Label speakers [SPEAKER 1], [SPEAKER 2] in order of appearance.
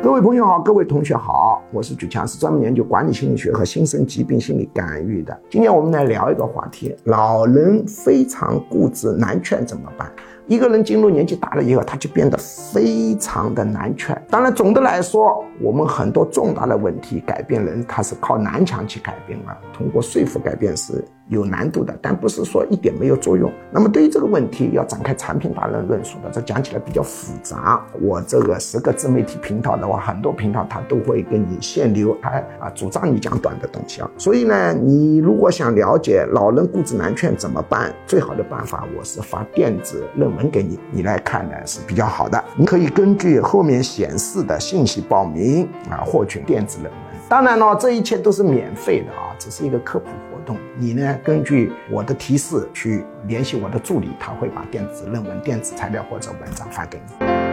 [SPEAKER 1] 各位朋友好，各位同学好，我是举强，是专门研究管理心理学和新生疾病心理干预的。今天我们来聊一个话题：老人非常固执难劝怎么办？一个人进入年纪大了以后，他就变得非常的难劝。当然，总的来说，我们很多重大的问题改变人，他是靠南墙去改变了，通过说服改变是有难度的，但不是说一点没有作用。那么对于这个问题，要展开产品大论论述的，这讲起来比较复杂。我这个十个自媒体频道的话，很多频道它都会给你限流，他啊主张你讲短的东西啊。所以呢，你如果想了解老人固执难劝怎么办，最好的办法，我是发电子论文。给你，你来看呢是比较好的。你可以根据后面显示的信息报名啊，获取电子论文。当然了，这一切都是免费的啊，只是一个科普活动。你呢，根据我的提示去联系我的助理，他会把电子论文、电子材料或者文章发给你。